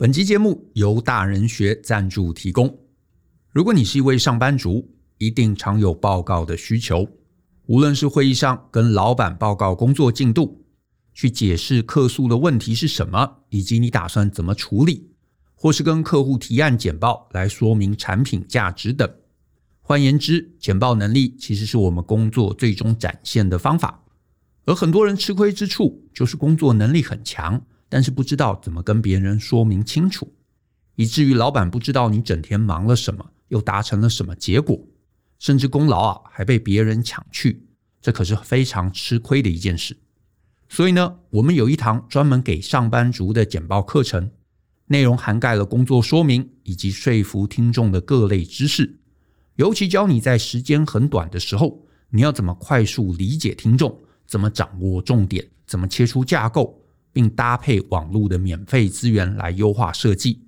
本集节目由大人学赞助提供。如果你是一位上班族，一定常有报告的需求，无论是会议上跟老板报告工作进度，去解释客诉的问题是什么，以及你打算怎么处理，或是跟客户提案简报来说明产品价值等。换言之，简报能力其实是我们工作最终展现的方法。而很多人吃亏之处，就是工作能力很强，但是不知道怎么跟别人说明清楚，以至于老板不知道你整天忙了什么，又达成了什么结果，甚至功劳啊还被别人抢去，这可是非常吃亏的一件事。所以呢，我们有一堂专门给上班族的简报课程，内容涵盖了工作说明以及说服听众的各类知识，尤其教你在时间很短的时候，你要怎么快速理解听众，怎么掌握重点，怎么切出架构。并搭配网络的免费资源来优化设计，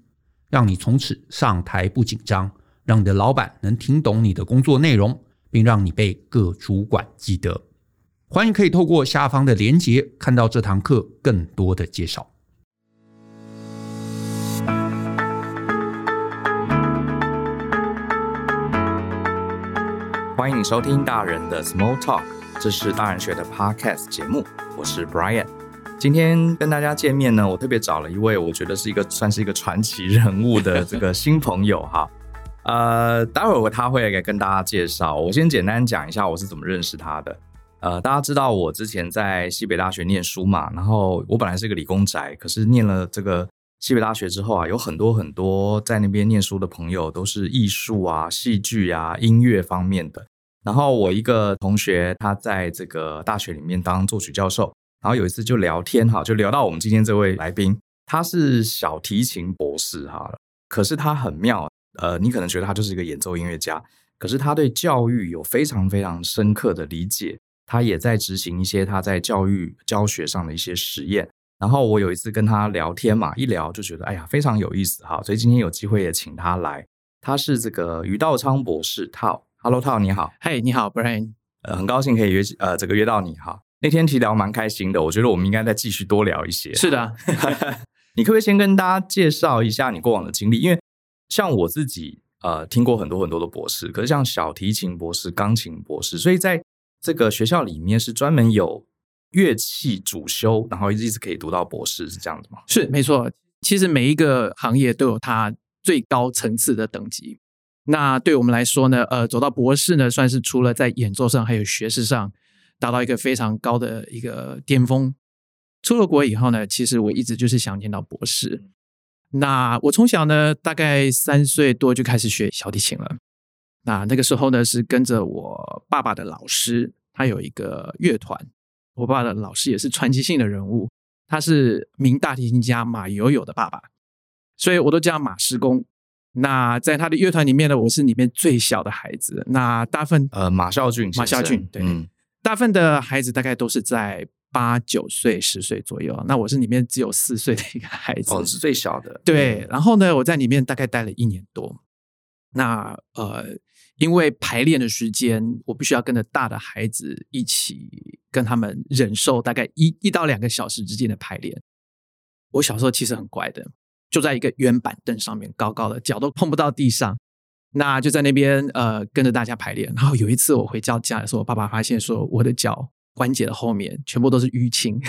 让你从此上台不紧张，让你的老板能听懂你的工作内容，并让你被各主管记得。欢迎可以透过下方的连结看到这堂课更多的介绍。欢迎你收听大人的 Small Talk，这是大人学的 Podcast 节目，我是 Brian。今天跟大家见面呢，我特别找了一位我觉得是一个算是一个传奇人物的这个新朋友哈。呃，待会儿他会来跟大家介绍。我先简单讲一下我是怎么认识他的。呃，大家知道我之前在西北大学念书嘛，然后我本来是一个理工宅，可是念了这个西北大学之后啊，有很多很多在那边念书的朋友都是艺术啊、戏剧啊、音乐方面的。然后我一个同学他在这个大学里面当作曲教授。然后有一次就聊天哈，就聊到我们今天这位来宾，他是小提琴博士哈，可是他很妙，呃，你可能觉得他就是一个演奏音乐家，可是他对教育有非常非常深刻的理解，他也在执行一些他在教育教学上的一些实验。然后我有一次跟他聊天嘛，一聊就觉得哎呀非常有意思哈，所以今天有机会也请他来，他是这个于道昌博士，Tao，Hello Tao 你好，嘿、hey, 你好，Brian，呃很高兴可以约呃这个约到你哈。那天其实聊蛮开心的，我觉得我们应该再继续多聊一些。是的，你可不可以先跟大家介绍一下你过往的经历？因为像我自己呃听过很多很多的博士，可是像小提琴博士、钢琴博士，所以在这个学校里面是专门有乐器主修，然后一直可以读到博士，是这样的吗？是没错。其实每一个行业都有它最高层次的等级。那对我们来说呢，呃，走到博士呢，算是除了在演奏上，还有学识上。达到一个非常高的一个巅峰。出了国以后呢，其实我一直就是想念到博士。那我从小呢，大概三岁多就开始学小提琴了。那那个时候呢，是跟着我爸爸的老师，他有一个乐团。我爸爸的老师也是传奇性的人物，他是名大提琴家马友友的爸爸，所以我都叫马师公。那在他的乐团里面呢，我是里面最小的孩子。那大部分呃，马孝俊，马孝俊，对。嗯大部分的孩子大概都是在八九岁、十岁左右。那我是里面只有四岁的一个孩子，哦，是最小的。对，然后呢，我在里面大概待了一年多。那呃，因为排练的时间，我必须要跟着大的孩子一起跟他们忍受大概一一到两个小时之间的排练。我小时候其实很乖的，就在一个圆板凳上面，高高的，脚都碰不到地上。那就在那边呃跟着大家排练，然后有一次我回到家的时候，我爸爸发现说我的脚关节的后面全部都是淤青。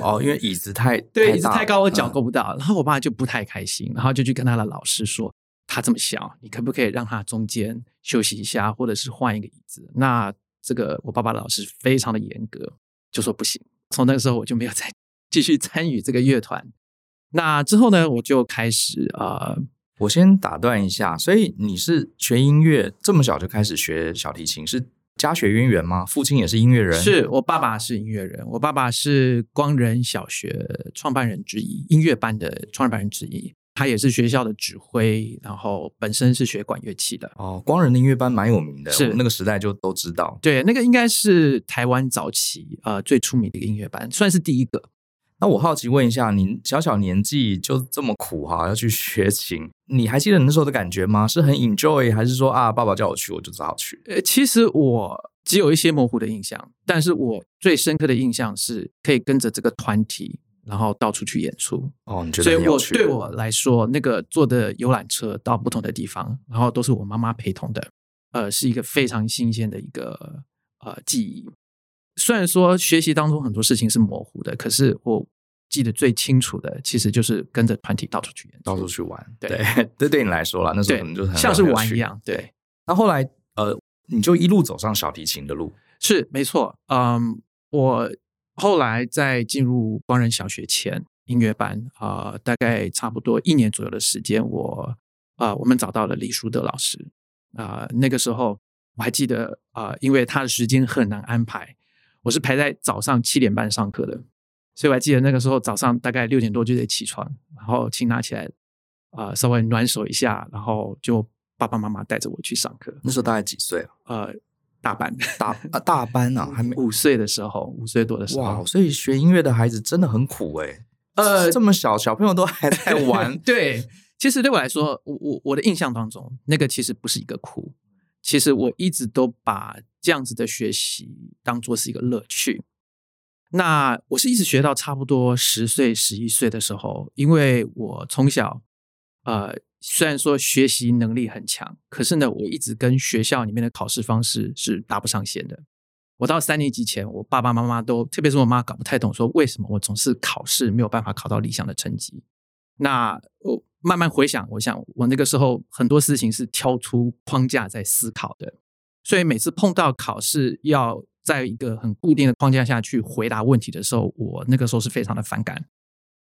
哦，因为椅子太 对，椅子太高，我脚够不到。嗯。然后我爸就不太开心，然后就去跟他的老师说，他这么小，你可不可以让他中间休息一下，或者是换一个椅子？那这个我爸爸的老师非常的严格，就说不行。从那个时候我就没有再 继续参与这个乐团。那之后呢，我就开始啊。呃我先打断一下，所以你是学音乐这么小就开始学小提琴，是家学渊源吗？父亲也是音乐人？是我爸爸是音乐人，我爸爸是光仁小学创办人之一，音乐班的创办人之一，他也是学校的指挥，然后本身是学管乐器的。哦，光仁的音乐班蛮有名的，是那个时代就都知道。对，那个应该是台湾早期呃最出名的一个音乐班，算是第一个。那我好奇问一下，您小小年纪就这么苦哈，要去学琴，你还记得你那时候的感觉吗？是很 enjoy，还是说啊，爸爸叫我去，我就只好去？呃，其实我只有一些模糊的印象，但是我最深刻的印象是可以跟着这个团体然后到处去演出。哦，你觉得所以我对我来说，那个坐的游览车到不同的地方，然后都是我妈妈陪同的，呃，是一个非常新鲜的一个呃记忆。虽然说学习当中很多事情是模糊的，可是我记得最清楚的，其实就是跟着团体到处去演，到处去玩。对，对，这对你来说啦，那时候可能就很像是玩一样。对，那后来呃，你就一路走上小提琴的路，是没错。嗯，我后来在进入光仁小学前音乐班啊、呃，大概差不多一年左右的时间，我啊、呃，我们找到了李淑德老师啊、呃，那个时候我还记得啊、呃，因为他的时间很难安排。我是排在早上七点半上课的，所以我还记得那个时候早上大概六点多就得起床，然后琴拿起来，啊、呃，稍微暖手一下，然后就爸爸妈妈带着我去上课。那时候大概几岁啊？呃，大班，大啊大班啊，还没五岁的时候，五岁多的时候。哇，所以学音乐的孩子真的很苦哎、欸。呃，这么小小朋友都还在 玩。对，其实对我来说，我我我的印象当中，那个其实不是一个苦。其实我一直都把这样子的学习当做是一个乐趣。那我是一直学到差不多十岁、十一岁的时候，因为我从小，呃，虽然说学习能力很强，可是呢，我一直跟学校里面的考试方式是搭不上线的。我到三年级前，我爸爸妈妈都，特别是我妈，搞不太懂，说为什么我总是考试没有办法考到理想的成绩。那我。慢慢回想，我想我那个时候很多事情是跳出框架在思考的，所以每次碰到考试要在一个很固定的框架下去回答问题的时候，我那个时候是非常的反感。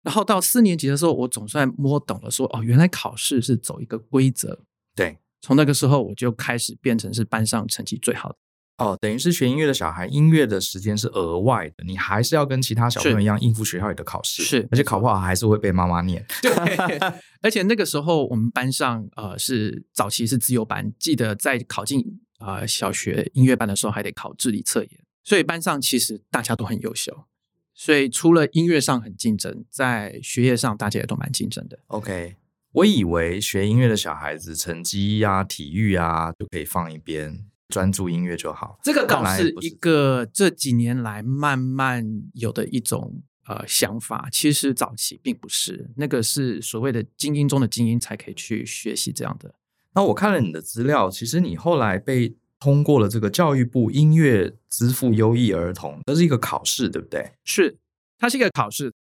然后到四年级的时候，我总算摸懂了说，说哦，原来考试是走一个规则。对，从那个时候我就开始变成是班上成绩最好的。哦，等于是学音乐的小孩，音乐的时间是额外的，你还是要跟其他小朋友一样应付学校里的考试，是，而且考不好还是会被妈妈念。对，而且那个时候我们班上呃是早期是自由班，记得在考进呃小学音乐班的时候还得考智力测验，所以班上其实大家都很优秀，所以除了音乐上很竞争，在学业上大家也都蛮竞争的。OK，我以为学音乐的小孩子成绩呀、啊、体育啊就可以放一边。专注音乐就好，这个倒是一个这几年来慢慢有的一种呃想法。其实早期并不是，那个是所谓的精英中的精英才可以去学习这样的。那我看了你的资料，其实你后来被通过了这个教育部音乐资赋优异儿童，这是一个考试，对不对？是，它是一个考试，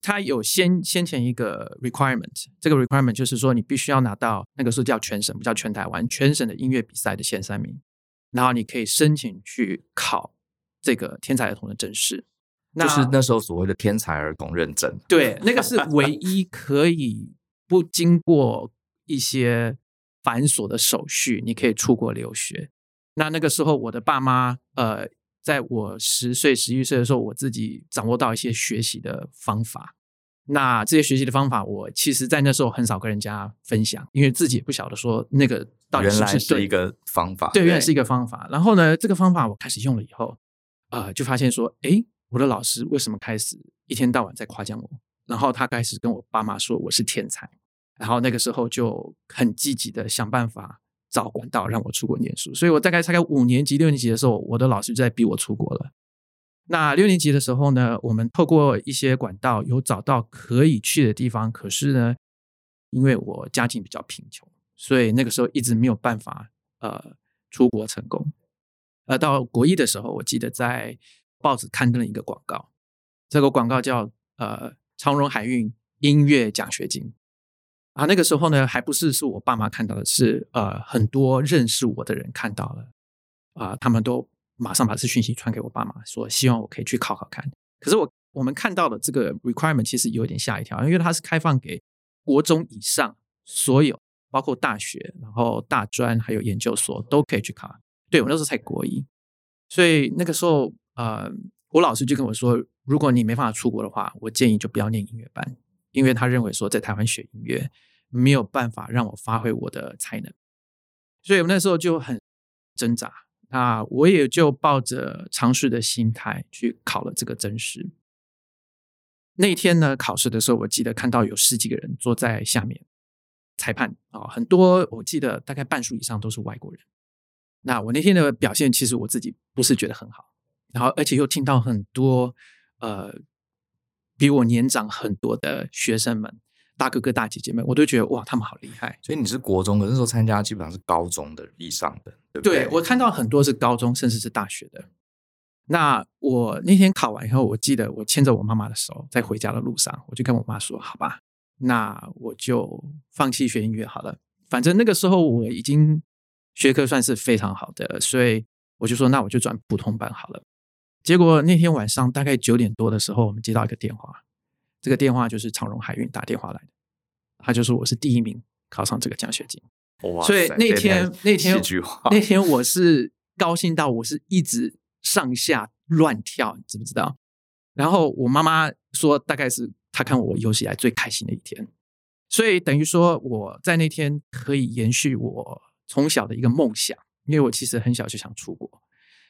它有先先前一个 requirement，这个 requirement 就是说你必须要拿到那个时候叫全省，不叫全台湾，全省的音乐比赛的前三名。然后你可以申请去考这个天才儿童的证试，那就是那时候所谓的天才儿童认证。对，那个是唯一可以不经过一些繁琐的手续，你可以出国留学。那那个时候，我的爸妈，呃，在我十岁、十一岁的时候，我自己掌握到一些学习的方法。那这些学习的方法，我其实，在那时候很少跟人家分享，因为自己也不晓得说那个到底是不是是一个方法。对，原来是一个方法。然后呢，这个方法我开始用了以后，呃，就发现说，诶，我的老师为什么开始一天到晚在夸奖我？然后他开始跟我爸妈说我是天才。然后那个时候就很积极的想办法找管道让我出国念书。所以我大概大概五年级、六年级的时候，我的老师就在逼我出国了。那六年级的时候呢，我们透过一些管道有找到可以去的地方，可是呢，因为我家境比较贫穷，所以那个时候一直没有办法呃出国成功。呃到国一的时候，我记得在报纸刊登了一个广告，这个广告叫呃长荣海运音乐奖学金啊。那个时候呢，还不是是我爸妈看到的，是呃很多认识我的人看到了啊，他们都。马上把这讯息传给我爸妈，说希望我可以去考考看。可是我我们看到的这个 requirement 其实有点吓一跳，因为它是开放给国中以上所有，包括大学、然后大专还有研究所都可以去考。对，我那时候才国一，所以那个时候呃，我老师就跟我说，如果你没办法出国的话，我建议就不要念音乐班，因为他认为说在台湾学音乐没有办法让我发挥我的才能。所以我那时候就很挣扎。那我也就抱着尝试的心态去考了这个甄试。那天呢，考试的时候，我记得看到有十几个人坐在下面，裁判啊，很多，我记得大概半数以上都是外国人。那我那天的表现，其实我自己不是觉得很好，然后而且又听到很多呃比我年长很多的学生们，大哥哥大姐姐们，我都觉得哇，他们好厉害。所以你是国中，可是那时候参加基本上是高中的以上的，对不对？对，我看到很多是高中，甚至是大学的。那我那天考完以后，我记得我牵着我妈妈的手，在回家的路上，我就跟我妈说：“好吧，那我就放弃学音乐好了。反正那个时候我已经学科算是非常好的，所以我就说，那我就转普通班好了。结果那天晚上大概九点多的时候，我们接到一个电话，这个电话就是长荣海运打电话来的，他就说我是第一名考上这个奖学金。哇，所以那天那天那天我是高兴到我是一直。上下乱跳，你知不知道？然后我妈妈说，大概是她看我有史以来最开心的一天，所以等于说我在那天可以延续我从小的一个梦想，因为我其实很小就想出国，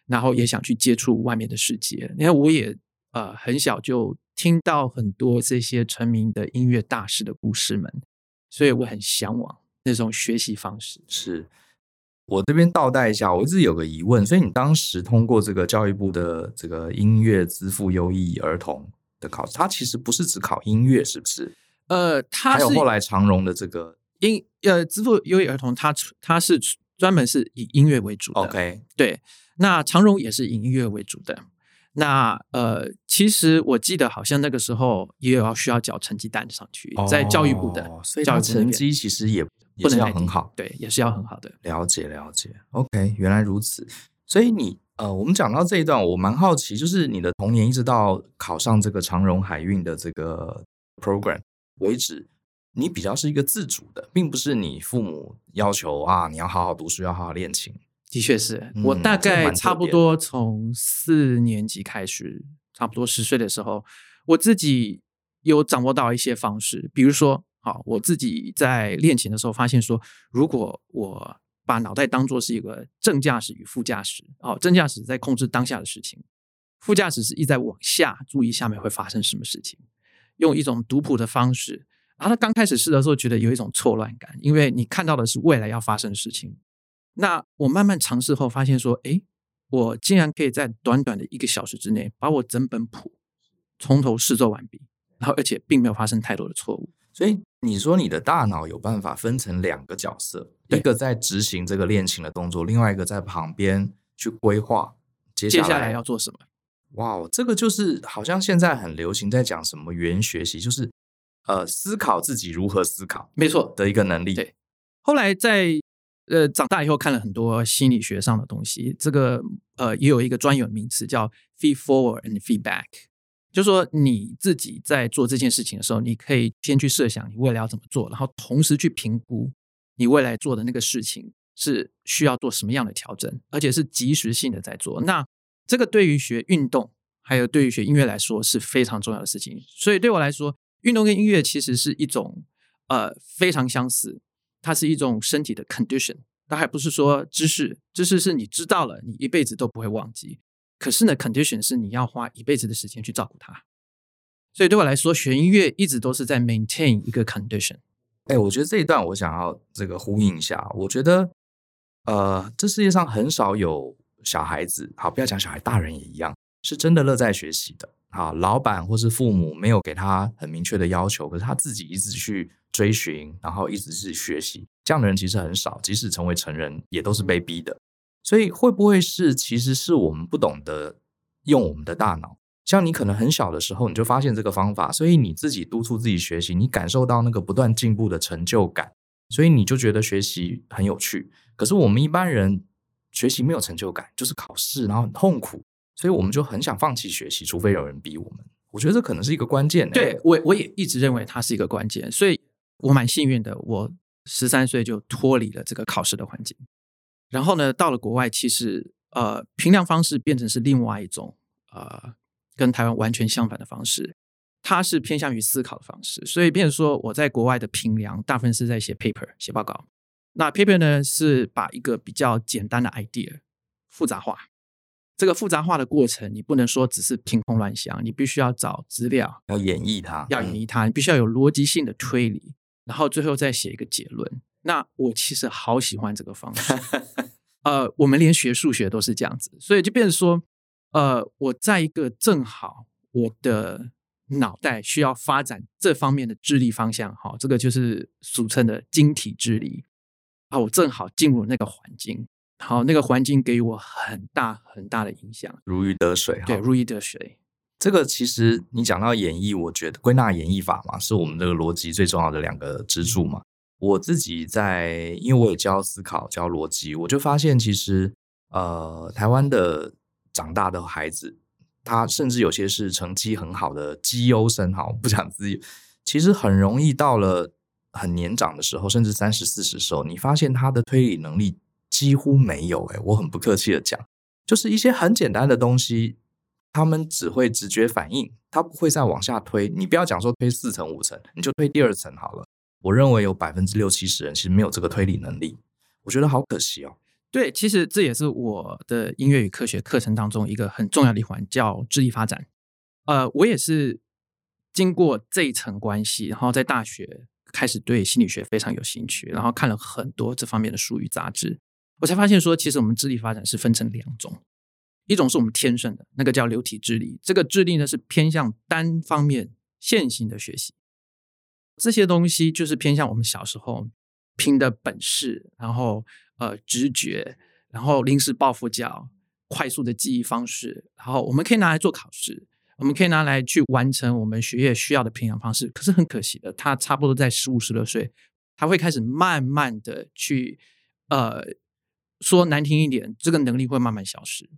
然后也想去接触外面的世界。因为我也呃很小就听到很多这些成名的音乐大师的故事们，所以我很向往那种学习方式。是。我这边倒带一下，我一直有个疑问，所以你当时通过这个教育部的这个音乐资赋优异儿童的考试，它其实不是只考音乐，是不是？呃，它有后来长荣的这个音呃资赋优异儿童，它它是专门是以音乐为主的。OK，对，那长荣也是以音乐为主的。那呃，其实我记得好像那个时候也有要需要缴成绩单上去，哦、在教育部的，所以成绩其实也。不能要很好，对，也是要很好的。了解了解，OK，原来如此。所以你呃，我们讲到这一段，我蛮好奇，就是你的童年一直到考上这个长荣海运的这个 program 为止，你比较是一个自主的，并不是你父母要求啊，你要好好读书，要好好练琴。的确是，我大概差不多从四年级开始，差不多十岁的时候，我自己有掌握到一些方式，比如说。好，我自己在练琴的时候发现说，如果我把脑袋当做是一个正驾驶与副驾驶，哦，正驾驶在控制当下的事情，副驾驶是一直在往下注意下面会发生什么事情，用一种读谱的方式。然后他刚开始试的时候觉得有一种错乱感，因为你看到的是未来要发生的事情。那我慢慢尝试后发现说，诶，我竟然可以在短短的一个小时之内把我整本谱从头试奏完毕，然后而且并没有发生太多的错误。所以你说你的大脑有办法分成两个角色，一个在执行这个练琴的动作，另外一个在旁边去规划接下来，接下来要做什么。哇，这个就是好像现在很流行在讲什么元学习，就是呃思考自己如何思考，没错的一个能力。对，后来在呃长大以后看了很多心理学上的东西，这个呃也有一个专有名词叫 feed forward and feedback。就是说你自己在做这件事情的时候，你可以先去设想你未来要怎么做，然后同时去评估你未来做的那个事情是需要做什么样的调整，而且是即时性的在做。那这个对于学运动还有对于学音乐来说是非常重要的事情。所以对我来说，运动跟音乐其实是一种呃非常相似，它是一种身体的 condition，它还不是说知识，知识是你知道了，你一辈子都不会忘记。可是呢，condition 是你要花一辈子的时间去照顾它，所以对我来说，学音乐一直都是在 maintain 一个 condition。哎，我觉得这一段我想要这个呼应一下。我觉得，呃，这世界上很少有小孩子，好，不要讲小孩，大人也一样，是真的乐在学习的。好，老板或是父母没有给他很明确的要求，可是他自己一直去追寻，然后一直是学习，这样的人其实很少，即使成为成人，也都是被逼的。所以会不会是，其实是我们不懂得用我们的大脑？像你可能很小的时候你就发现这个方法，所以你自己督促自己学习，你感受到那个不断进步的成就感，所以你就觉得学习很有趣。可是我们一般人学习没有成就感，就是考试然后很痛苦，所以我们就很想放弃学习，除非有人逼我们。我觉得这可能是一个关键。对，我我也一直认为它是一个关键，所以我蛮幸运的，我十三岁就脱离了这个考试的环境。然后呢，到了国外，其实呃，评量方式变成是另外一种呃，跟台湾完全相反的方式。它是偏向于思考的方式，所以变成说我在国外的评量，大部分是在写 paper 写报告。那 paper 呢，是把一个比较简单的 idea 复杂化。这个复杂化的过程，你不能说只是凭空乱想，你必须要找资料，要演绎它，要演绎它，你必须要有逻辑性的推理，然后最后再写一个结论。那我其实好喜欢这个方式，呃，我们连学数学都是这样子，所以就变成说，呃，我在一个正好我的脑袋需要发展这方面的智力方向，哈，这个就是俗称的晶体智力。啊，我正好进入那个环境，好，那个环境给我很大很大的影响，如鱼得水。对，如鱼得水。这个其实你讲到演绎，我觉得归纳演绎法嘛，是我们这个逻辑最重要的两个支柱嘛。我自己在，因为我也教思考、教逻辑，我就发现其实，呃，台湾的长大的孩子，他甚至有些是成绩很好的绩优生，哈，不讲自己，其实很容易到了很年长的时候，甚至三十四十的时候，你发现他的推理能力几乎没有。诶，我很不客气的讲，就是一些很简单的东西。他们只会直觉反应，他不会再往下推。你不要讲说推四层五层，你就推第二层好了。我认为有百分之六七十人其实没有这个推理能力，我觉得好可惜哦。对，其实这也是我的音乐与科学课程当中一个很重要的一环，叫智力发展。呃，我也是经过这一层关系，然后在大学开始对心理学非常有兴趣，然后看了很多这方面的书与杂志，我才发现说，其实我们智力发展是分成两种。一种是我们天生的那个叫流体智力，这个智力呢是偏向单方面线性的学习，这些东西就是偏向我们小时候拼的本事，然后呃直觉，然后临时抱佛脚，快速的记忆方式，然后我们可以拿来做考试，我们可以拿来去完成我们学业需要的培养方式。可是很可惜的，他差不多在十五十六岁，他会开始慢慢的去呃说难听一点，这个能力会慢慢消失。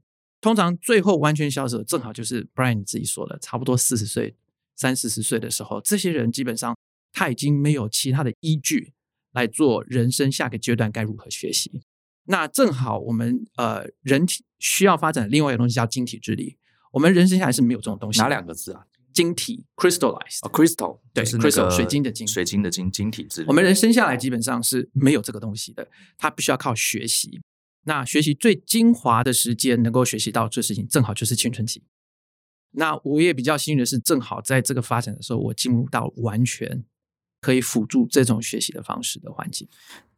通常最后完全消失，正好就是 Brian 你自己说的，差不多四十岁、三四十岁的时候，这些人基本上他已经没有其他的依据来做人生下个阶段该如何学习。那正好我们呃人体需要发展的另外一个东西叫晶体智力，我们人生下来是没有这种东西。哪两个字啊？晶体 （crystallized）。哦，crystal，对，crystal 水晶的晶，水晶的晶，晶体智力。我们人生下来基本上是没有这个东西的，它必须要靠学习。那学习最精华的时间，能够学习到这事情，正好就是青春期。那我也比较幸运的是，正好在这个发展的时候，我进入到完全可以辅助这种学习的方式的环境。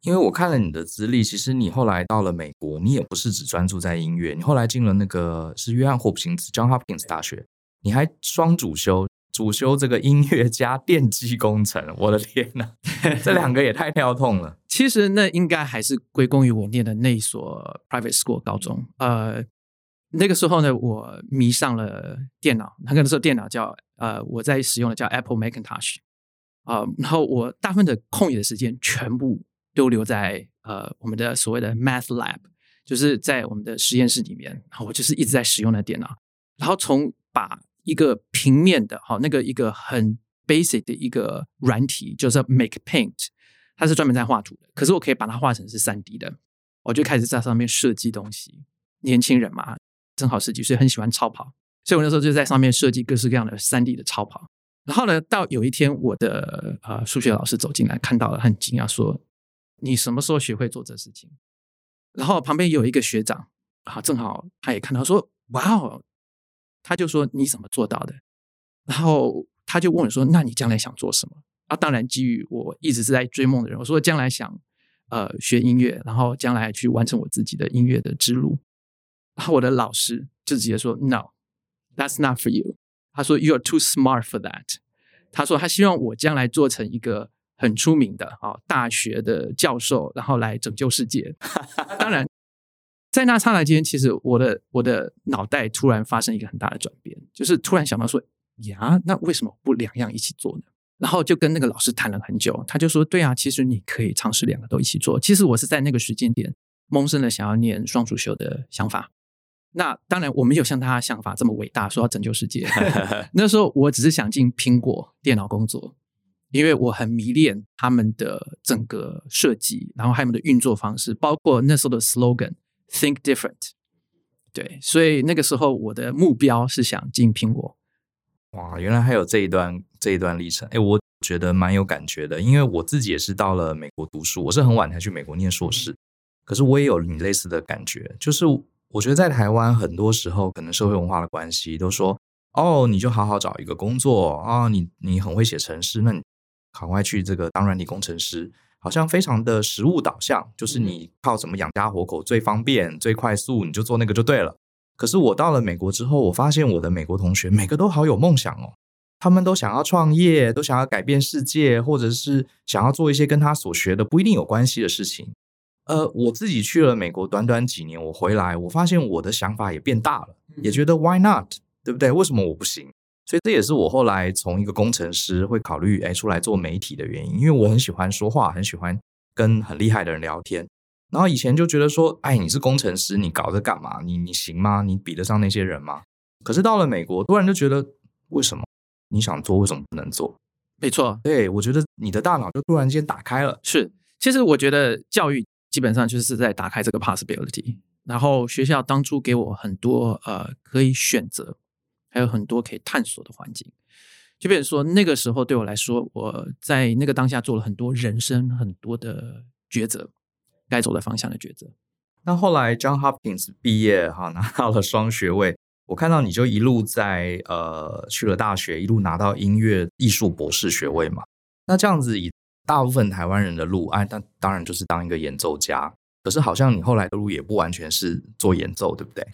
因为我看了你的资历，其实你后来到了美国，你也不是只专注在音乐，你后来进了那个是约翰霍普金斯 （John Hopkins） 大学，你还双主修。主修这个音乐加电机工程，我的天哪，这两个也太跳痛了。其实那应该还是归功于我念的那所 private school 高中。呃，那个时候呢，我迷上了电脑。那个时候电脑叫呃，我在使用的叫 Apple Macintosh 啊、呃。然后我大部分的空余的时间全部都留在呃我们的所谓的 Math Lab，就是在我们的实验室里面。然后我就是一直在使用的电脑，然后从把一个平面的，好，那个一个很 basic 的一个软体，就是 Make Paint，它是专门在画图的。可是我可以把它画成是三 D 的，我就开始在上面设计东西。年轻人嘛，正好十几岁，很喜欢超跑，所以我那时候就在上面设计各式各样的三 D 的超跑。然后呢，到有一天，我的呃数学老师走进来，看到了，很惊讶，说：“你什么时候学会做这事情？”然后旁边有一个学长，啊，正好他也看到，说：“哇哦！”他就说：“你怎么做到的？”然后他就问我说：“那你将来想做什么？”啊，当然基于我一直是在追梦的人，我说将来想呃学音乐，然后将来去完成我自己的音乐的之路。然后我的老师就直接说：“No, that's not for you。”他说：“You are too smart for that。”他说他希望我将来做成一个很出名的啊大学的教授，然后来拯救世界。当然。在那刹那间，其实我的我的脑袋突然发生一个很大的转变，就是突然想到说呀，那为什么不两样一起做呢？然后就跟那个老师谈了很久，他就说，对啊，其实你可以尝试两个都一起做。其实我是在那个时间点萌生了想要念双主修的想法。那当然我没有像他想法这么伟大，说要拯救世界。那时候我只是想进苹果电脑工作，因为我很迷恋他们的整个设计，然后还有他们的运作方式，包括那时候的 slogan。Think different，对，所以那个时候我的目标是想进苹果。哇，原来还有这一段这一段历程，哎，我觉得蛮有感觉的，因为我自己也是到了美国读书，我是很晚才去美国念硕士，可是我也有你类似的感觉，就是我觉得在台湾很多时候可能社会文化的关系，都说哦，你就好好找一个工作啊，你你很会写程式，那你赶快去这个当软体工程师。好像非常的实物导向，就是你靠什么养家活口最方便、最快速，你就做那个就对了。可是我到了美国之后，我发现我的美国同学每个都好有梦想哦，他们都想要创业，都想要改变世界，或者是想要做一些跟他所学的不一定有关系的事情。呃，我自己去了美国短短几年，我回来，我发现我的想法也变大了，也觉得 Why not？对不对？为什么我不行？所以这也是我后来从一个工程师会考虑哎出来做媒体的原因，因为我很喜欢说话，很喜欢跟很厉害的人聊天。然后以前就觉得说，哎，你是工程师，你搞这干嘛？你你行吗？你比得上那些人吗？可是到了美国，突然就觉得，为什么你想做，为什么不能做？没错，对，我觉得你的大脑就突然间打开了。是，其实我觉得教育基本上就是在打开这个 possibility。然后学校当初给我很多呃可以选择。还有很多可以探索的环境，就比如说那个时候对我来说，我在那个当下做了很多人生很多的抉择，该走的方向的抉择。那后来 John Hopkins 毕业哈，拿到了双学位，我看到你就一路在呃去了大学，一路拿到音乐艺术博士学位嘛。那这样子以大部分台湾人的路，哎，那当然就是当一个演奏家。可是好像你后来的路也不完全是做演奏，对不对？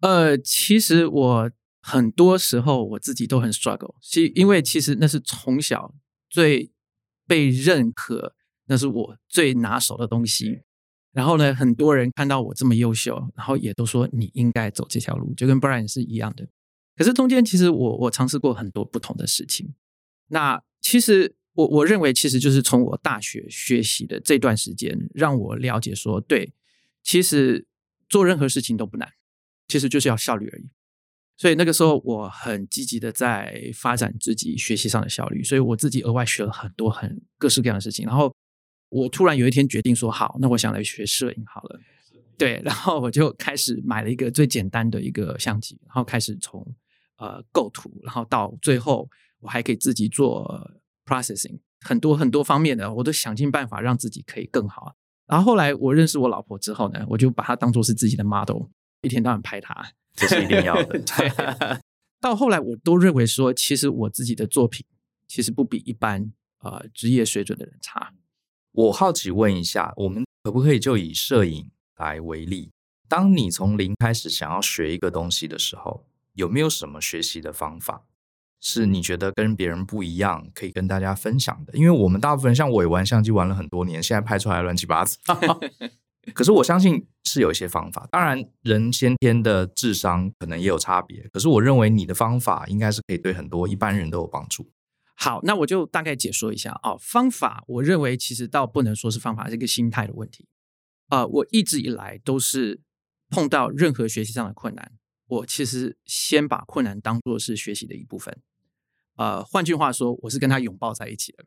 呃，其实我。很多时候我自己都很 struggle，其因为其实那是从小最被认可，那是我最拿手的东西。然后呢，很多人看到我这么优秀，然后也都说你应该走这条路，就跟 Brian 是一样的。可是中间其实我我尝试过很多不同的事情。那其实我我认为其实就是从我大学学习的这段时间，让我了解说，对，其实做任何事情都不难，其实就是要效率而已。所以那个时候，我很积极的在发展自己学习上的效率，所以我自己额外学了很多很各式各样的事情。然后我突然有一天决定说，好，那我想来学摄影好了。对，然后我就开始买了一个最简单的一个相机，然后开始从呃构图，然后到最后我还可以自己做 processing，很多很多方面的，我都想尽办法让自己可以更好。然后后来我认识我老婆之后呢，我就把她当做是自己的 model，一天到晚拍她。这是一定要的。对，到后来我都认为说，其实我自己的作品其实不比一般呃职业水准的人差。我好奇问一下，我们可不可以就以摄影来为例？当你从零开始想要学一个东西的时候，有没有什么学习的方法是你觉得跟别人不一样，可以跟大家分享的？因为我们大部分人像我也玩相机玩了很多年，现在拍出来乱七八糟。可是我相信是有一些方法，当然人先天的智商可能也有差别。可是我认为你的方法应该是可以对很多一般人都有帮助。好，那我就大概解说一下啊、哦，方法我认为其实倒不能说是方法，是一个心态的问题。啊、我一直以来都是碰到任何学习上的困难，我其实先把困难当做是学习的一部分。呃，换句话说，我是跟他拥抱在一起的。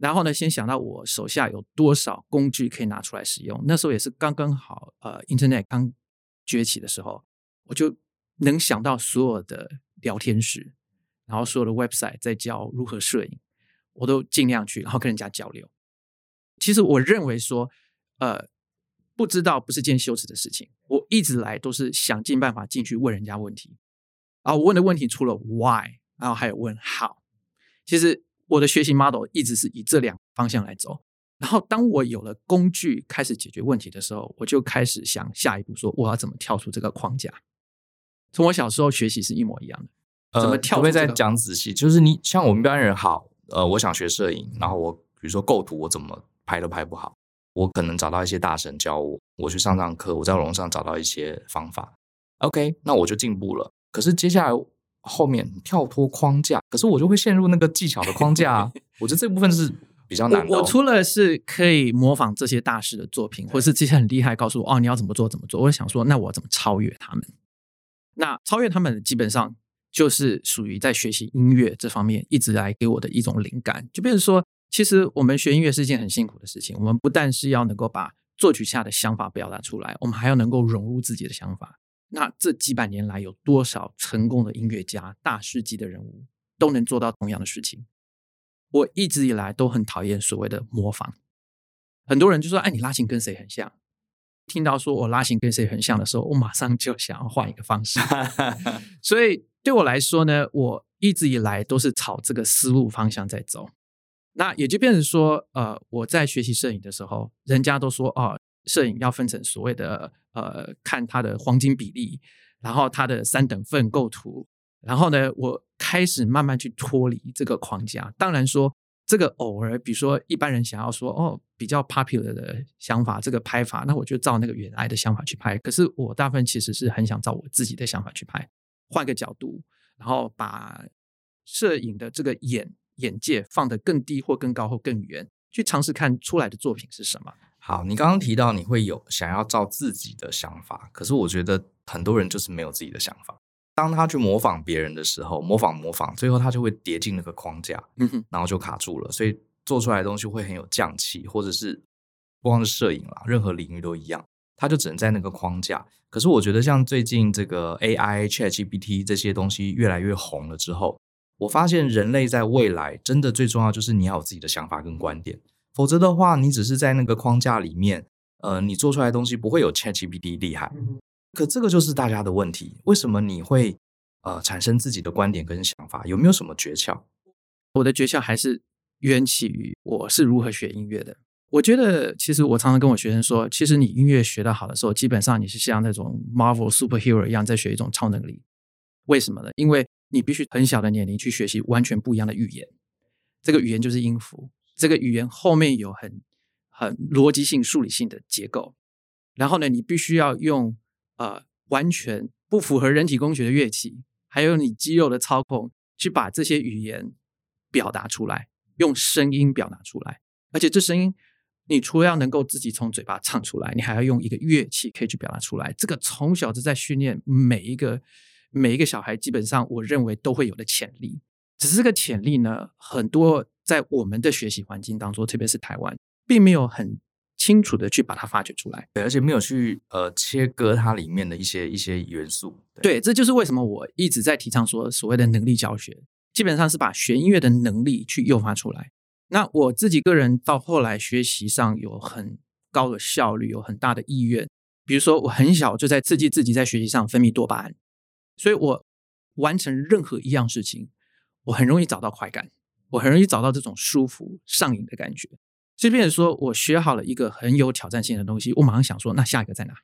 然后呢，先想到我手下有多少工具可以拿出来使用。那时候也是刚刚好，呃，Internet 刚崛起的时候，我就能想到所有的聊天室，然后所有的 website 在教如何摄影，我都尽量去，然后跟人家交流。其实我认为说，呃，不知道不是件羞耻的事情。我一直来都是想尽办法进去问人家问题。啊，我问的问题除了 why，然后还有问 how。其实。我的学习 model 一直是以这两个方向来走，然后当我有了工具开始解决问题的时候，我就开始想下一步，说我要怎么跳出这个框架。从我小时候学习是一模一样的，怎么跳出、这个？呃、可不可以再讲仔细？就是你像我们一般人好，呃，我想学摄影，然后我比如说构图，我怎么拍都拍不好，我可能找到一些大神教我，我去上上课，我在网上找到一些方法，OK，那我就进步了。可是接下来。后面跳脱框架，可是我就会陷入那个技巧的框架啊。我觉得这部分是比较难的。我除了是可以模仿这些大师的作品，或者是这些很厉害，告诉我哦，你要怎么做怎么做。我想说，那我怎么超越他们？那超越他们基本上就是属于在学习音乐这方面一直来给我的一种灵感。就比如说，其实我们学音乐是一件很辛苦的事情。我们不但是要能够把作曲家的想法表达出来，我们还要能够融入自己的想法。那这几百年来，有多少成功的音乐家、大师级的人物都能做到同样的事情？我一直以来都很讨厌所谓的模仿。很多人就说：“哎，你拉琴跟谁很像？”听到说我拉琴跟谁很像的时候，我马上就想要换一个方式。所以对我来说呢，我一直以来都是朝这个思路方向在走。那也就变成说，呃，我在学习摄影的时候，人家都说：“哦。”摄影要分成所谓的呃，看它的黄金比例，然后它的三等份构图，然后呢，我开始慢慢去脱离这个框架。当然说，这个偶尔，比如说一般人想要说哦，比较 popular 的想法，这个拍法，那我就照那个原来的想法去拍。可是我大部分其实是很想照我自己的想法去拍，换个角度，然后把摄影的这个眼眼界放得更低或更高或更远，去尝试看出来的作品是什么。好，你刚刚提到你会有想要照自己的想法，可是我觉得很多人就是没有自己的想法。当他去模仿别人的时候，模仿模仿，最后他就会跌进那个框架，嗯，然后就卡住了。所以做出来的东西会很有匠气，或者是不光是摄影啦，任何领域都一样，他就只能在那个框架。可是我觉得像最近这个 AI、ChatGPT 这些东西越来越红了之后，我发现人类在未来真的最重要就是你要有自己的想法跟观点。否则的话，你只是在那个框架里面，呃，你做出来的东西不会有 ChatGPT 厉害。可这个就是大家的问题，为什么你会呃产生自己的观点跟想法？有没有什么诀窍？我的诀窍还是缘起于我是如何学音乐的。我觉得，其实我常常跟我学生说，其实你音乐学得好的时候，基本上你是像那种 Marvel superhero 一样在学一种超能力。为什么呢？因为你必须很小的年龄去学习完全不一样的语言，这个语言就是音符。这个语言后面有很很逻辑性、数理性的结构，然后呢，你必须要用呃完全不符合人体工学的乐器，还有你肌肉的操控，去把这些语言表达出来，用声音表达出来。而且这声音，你除了要能够自己从嘴巴唱出来，你还要用一个乐器可以去表达出来。这个从小就在训练每一个每一个小孩，基本上我认为都会有的潜力。只是这个潜力呢，很多。在我们的学习环境当中，特别是台湾，并没有很清楚的去把它发掘出来，对，而且没有去呃切割它里面的一些一些元素。对，对，这就是为什么我一直在提倡说所谓的能力教学，基本上是把学音乐的能力去诱发出来。那我自己个人到后来学习上有很高的效率，有很大的意愿。比如说，我很小就在刺激自己在学习上分泌多巴胺，所以我完成任何一样事情，我很容易找到快感。我很容易找到这种舒服上瘾的感觉，即便说我学好了一个很有挑战性的东西，我马上想说，那下一个在哪？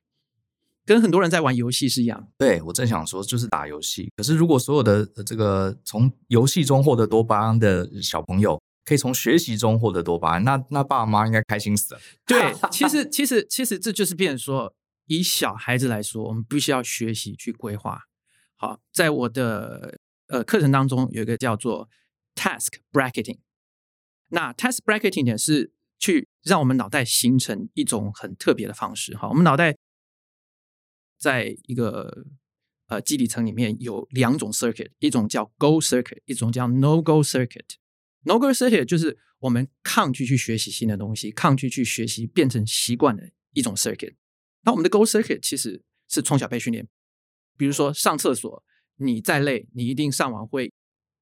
跟很多人在玩游戏是一样。对，我正想说，就是打游戏。可是如果所有的这个从游戏中获得多巴胺的小朋友，可以从学习中获得多巴胺，那那爸妈应该开心死了。对，其实其实其实这就是变成说，以小孩子来说，我们必须要学习去规划。好，在我的呃课程当中有一个叫做。Task bracketing，那 task bracketing 呢，是去让我们脑袋形成一种很特别的方式。哈，我们脑袋在一个呃基底层里面有两种 circuit，一种叫 go circuit，一种叫 no go circuit。no go circuit 就是我们抗拒去学习新的东西，抗拒去学习变成习惯的一种 circuit。那我们的 go circuit 其实是从小被训练，比如说上厕所，你再累，你一定上完会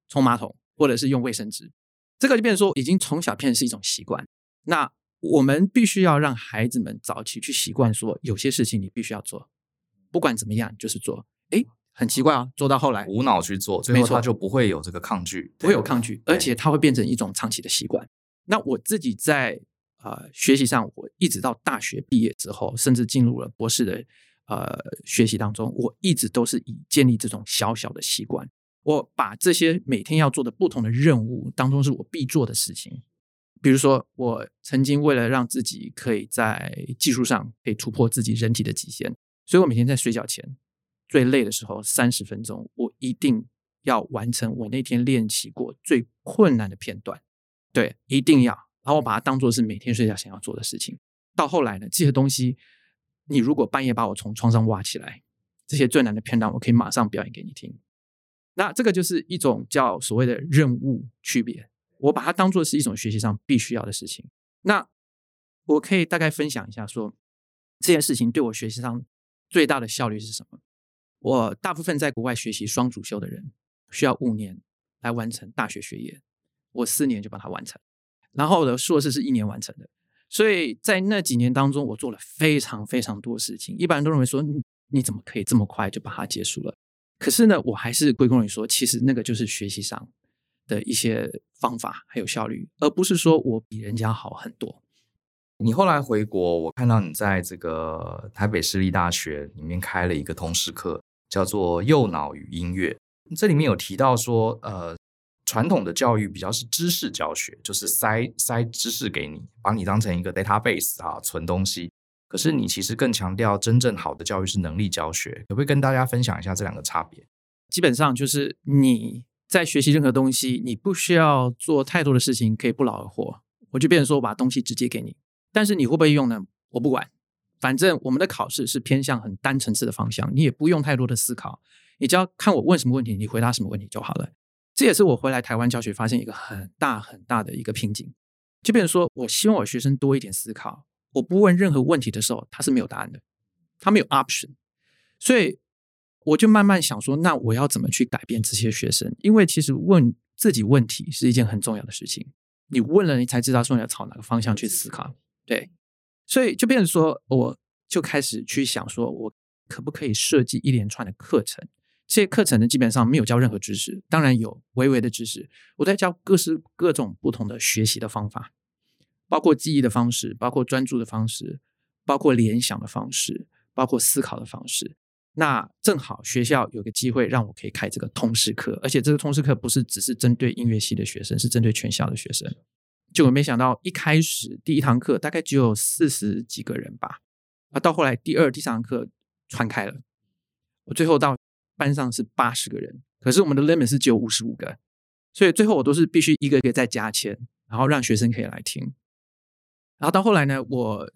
冲马桶。或者是用卫生纸，这个就变成说已经从小变成是一种习惯。那我们必须要让孩子们早期去习惯，说有些事情你必须要做，不管怎么样就是做。诶，很奇怪啊，做到后来无脑去做，最后他就不会有这个抗拒，不会有抗拒，而且它会变成一种长期的习惯。那我自己在呃学习上，我一直到大学毕业之后，甚至进入了博士的呃学习当中，我一直都是以建立这种小小的习惯。我把这些每天要做的不同的任务当中是我必做的事情，比如说，我曾经为了让自己可以在技术上可以突破自己人体的极限，所以我每天在睡觉前最累的时候三十分钟，我一定要完成我那天练习过最困难的片段，对，一定要，然后我把它当做是每天睡觉前要做的事情。到后来呢，这些东西，你如果半夜把我从床上挖起来，这些最难的片段，我可以马上表演给你听。那这个就是一种叫所谓的任务区别，我把它当做是一种学习上必须要的事情。那我可以大概分享一下说，这件事情对我学习上最大的效率是什么？我大部分在国外学习双主修的人，需要五年来完成大学学业，我四年就把它完成。然后我的硕士是一年完成的，所以在那几年当中，我做了非常非常多事情。一般人都认为说，你你怎么可以这么快就把它结束了？可是呢，我还是归功于说，其实那个就是学习上的一些方法还有效率，而不是说我比人家好很多。你后来回国，我看到你在这个台北市立大学里面开了一个通识课，叫做“右脑与音乐”。这里面有提到说，呃，传统的教育比较是知识教学，就是塞塞知识给你，把你当成一个 database 啊，存东西。可是你其实更强调真正好的教育是能力教学，可不可以跟大家分享一下这两个差别？基本上就是你在学习任何东西，你不需要做太多的事情，可以不劳而获。我就变成说，我把东西直接给你，但是你会不会用呢？我不管，反正我们的考试是偏向很单层次的方向，你也不用太多的思考。你只要看我问什么问题，你回答什么问题就好了。这也是我回来台湾教学发现一个很大很大的一个瓶颈。就变成说我希望我学生多一点思考。我不问任何问题的时候，他是没有答案的，他没有 option。所以我就慢慢想说，那我要怎么去改变这些学生？因为其实问自己问题是一件很重要的事情。你问了，你才知道说你要朝哪个方向去思考。对，所以就变成说，我就开始去想说，我可不可以设计一连串的课程？这些课程呢，基本上没有教任何知识，当然有微微的知识。我在教各式各种不同的学习的方法，包括记忆的方式，包括专注的方式，包括联想的方式，包括思考的方式。那正好学校有个机会让我可以开这个通识课，而且这个通识课不是只是针对音乐系的学生，是针对全校的学生。就我没想到一开始第一堂课大概只有四十几个人吧，啊，到后来第二、第三堂课传开了，我最后到。班上是八十个人，可是我们的 limit 是只有五十五个，所以最后我都是必须一个一个再加签，然后让学生可以来听。然后到后来呢，我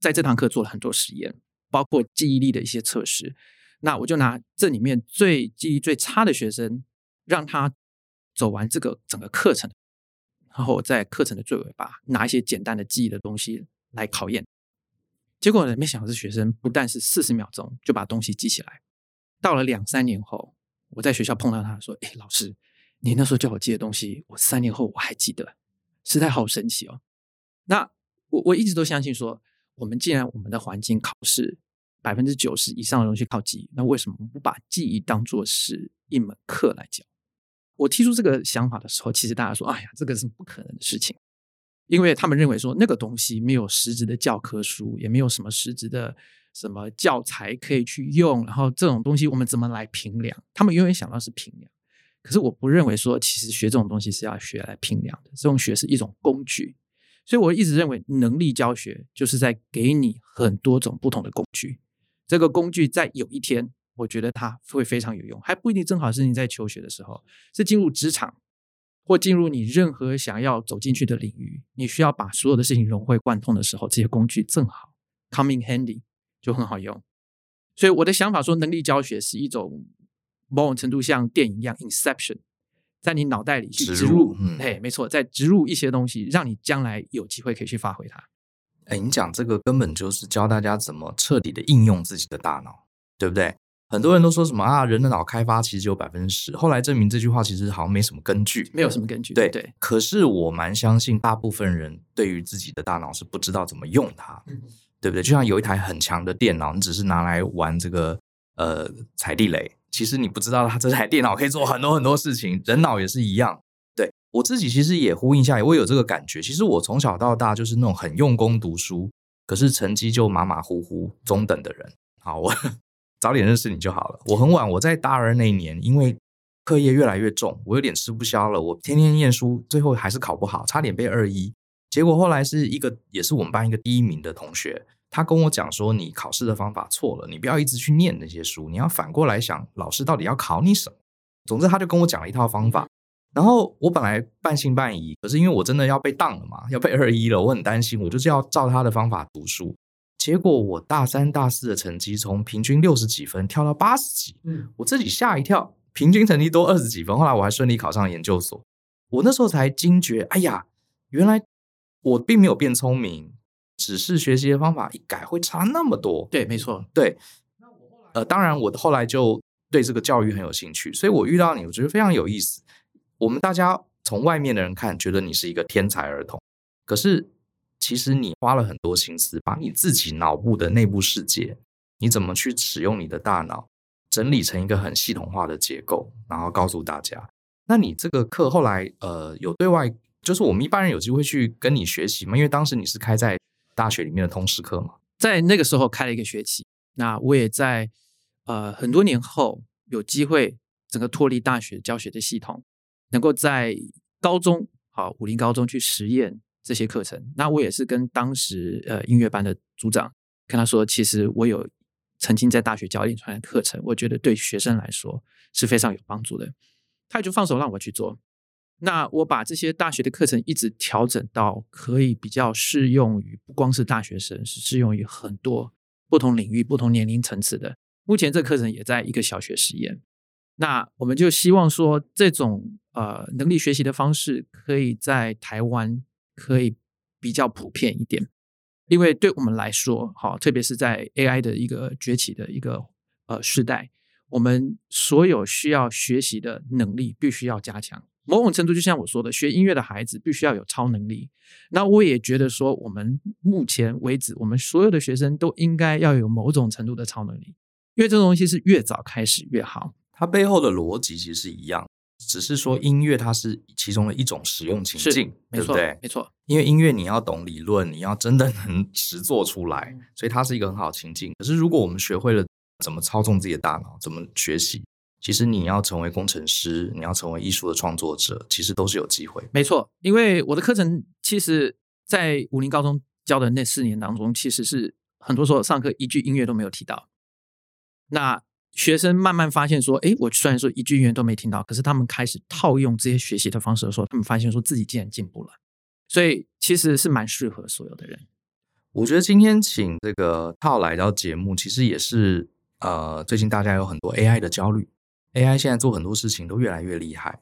在这堂课做了很多实验，包括记忆力的一些测试。那我就拿这里面最记忆最差的学生，让他走完这个整个课程，然后在课程的最尾巴拿一些简单的记忆的东西来考验。结果呢，没想到这学生不但是四十秒钟就把东西记起来。到了两三年后，我在学校碰到他说：“哎，老师，你那时候叫我记的东西，我三年后我还记得，实在好神奇哦。”那我我一直都相信说，我们既然我们的环境考试百分之九十以上的东西靠记忆，那为什么不把记忆当做是一门课来教？我提出这个想法的时候，其实大家说：“哎呀，这个是不可能的事情。”因为他们认为说那个东西没有实质的教科书，也没有什么实质的。什么教材可以去用？然后这种东西我们怎么来评量？他们永远想到是评量，可是我不认为说，其实学这种东西是要学来评量的。这种学是一种工具，所以我一直认为能力教学就是在给你很多种不同的工具。这个工具在有一天，我觉得它会非常有用，还不一定正好是你在求学的时候，是进入职场或进入你任何想要走进去的领域，你需要把所有的事情融会贯通的时候，这些工具正好 coming handy。就很好用，所以我的想法说，能力教学是一种某种程度像电影一样，Inception，在你脑袋里去植入，哎、嗯，没错，在植入一些东西，让你将来有机会可以去发挥它。哎，你讲这个根本就是教大家怎么彻底的应用自己的大脑，对不对？很多人都说什么啊，人的脑开发其实只有百分之十，后来证明这句话其实好像没什么根据，没有什么根据。对对，可是我蛮相信，大部分人对于自己的大脑是不知道怎么用它。嗯对不对？就像有一台很强的电脑，你只是拿来玩这个呃踩地雷，其实你不知道它这台电脑可以做很多很多事情。人脑也是一样。对，我自己其实也呼应一下，我也有这个感觉。其实我从小到大就是那种很用功读书，可是成绩就马马虎虎中等的人。好，我 早点认识你就好了。我很晚，我在大二那一年，因为课业越来越重，我有点吃不消了。我天天念书，最后还是考不好，差点被二一。结果后来是一个，也是我们班一个第一名的同学，他跟我讲说：“你考试的方法错了，你不要一直去念那些书，你要反过来想，老师到底要考你什么。”总之，他就跟我讲了一套方法。然后我本来半信半疑，可是因为我真的要被当了嘛，要被二一了，我很担心，我就是要照他的方法读书。结果我大三、大四的成绩从平均六十几分跳到八十几，嗯，我自己吓一跳，平均成绩多二十几分。后来我还顺利考上研究所，我那时候才惊觉，哎呀，原来。我并没有变聪明，只是学习的方法一改会差那么多。对，没错，对。呃，当然，我后来就对这个教育很有兴趣，所以我遇到你，我觉得非常有意思。我们大家从外面的人看，觉得你是一个天才儿童，可是其实你花了很多心思，把你自己脑部的内部世界，你怎么去使用你的大脑，整理成一个很系统化的结构，然后告诉大家。那你这个课后来，呃，有对外。就是我们一般人有机会去跟你学习嘛，因为当时你是开在大学里面的通识课嘛，在那个时候开了一个学期。那我也在呃很多年后有机会整个脱离大学教学的系统，能够在高中好武陵高中去实验这些课程。那我也是跟当时呃音乐班的组长跟他说，其实我有曾经在大学教演传的课程，我觉得对学生来说是非常有帮助的。他就放手让我去做。那我把这些大学的课程一直调整到可以比较适用于不光是大学生，是适用于很多不同领域、不同年龄层次的。目前这课程也在一个小学实验。那我们就希望说，这种呃能力学习的方式可以在台湾可以比较普遍一点，因为对我们来说，好，特别是在 AI 的一个崛起的一个呃时代，我们所有需要学习的能力必须要加强。某种程度，就像我说的，学音乐的孩子必须要有超能力。那我也觉得说，我们目前为止，我们所有的学生都应该要有某种程度的超能力，因为这个东西是越早开始越好。它背后的逻辑其实是一样，只是说音乐它是其中的一种使用情境，对不对？没错，因为音乐你要懂理论，你要真的能实做出来，所以它是一个很好的情境。可是如果我们学会了怎么操纵自己的大脑，怎么学习。其实你要成为工程师，你要成为艺术的创作者，其实都是有机会。没错，因为我的课程其实，在武林高中教的那四年当中，其实是很多时候上课一句音乐都没有提到。那学生慢慢发现说，诶，我虽然说一句音乐都没听到，可是他们开始套用这些学习的方式的时候，他们发现说自己竟然进步了。所以其实是蛮适合所有的人。我觉得今天请这个套来到节目，其实也是呃，最近大家有很多 AI 的焦虑。AI 现在做很多事情都越来越厉害，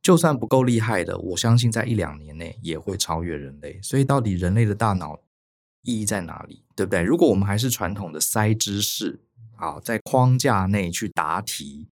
就算不够厉害的，我相信在一两年内也会超越人类。所以，到底人类的大脑意义在哪里？对不对？如果我们还是传统的塞知识，啊，在框架内去答题，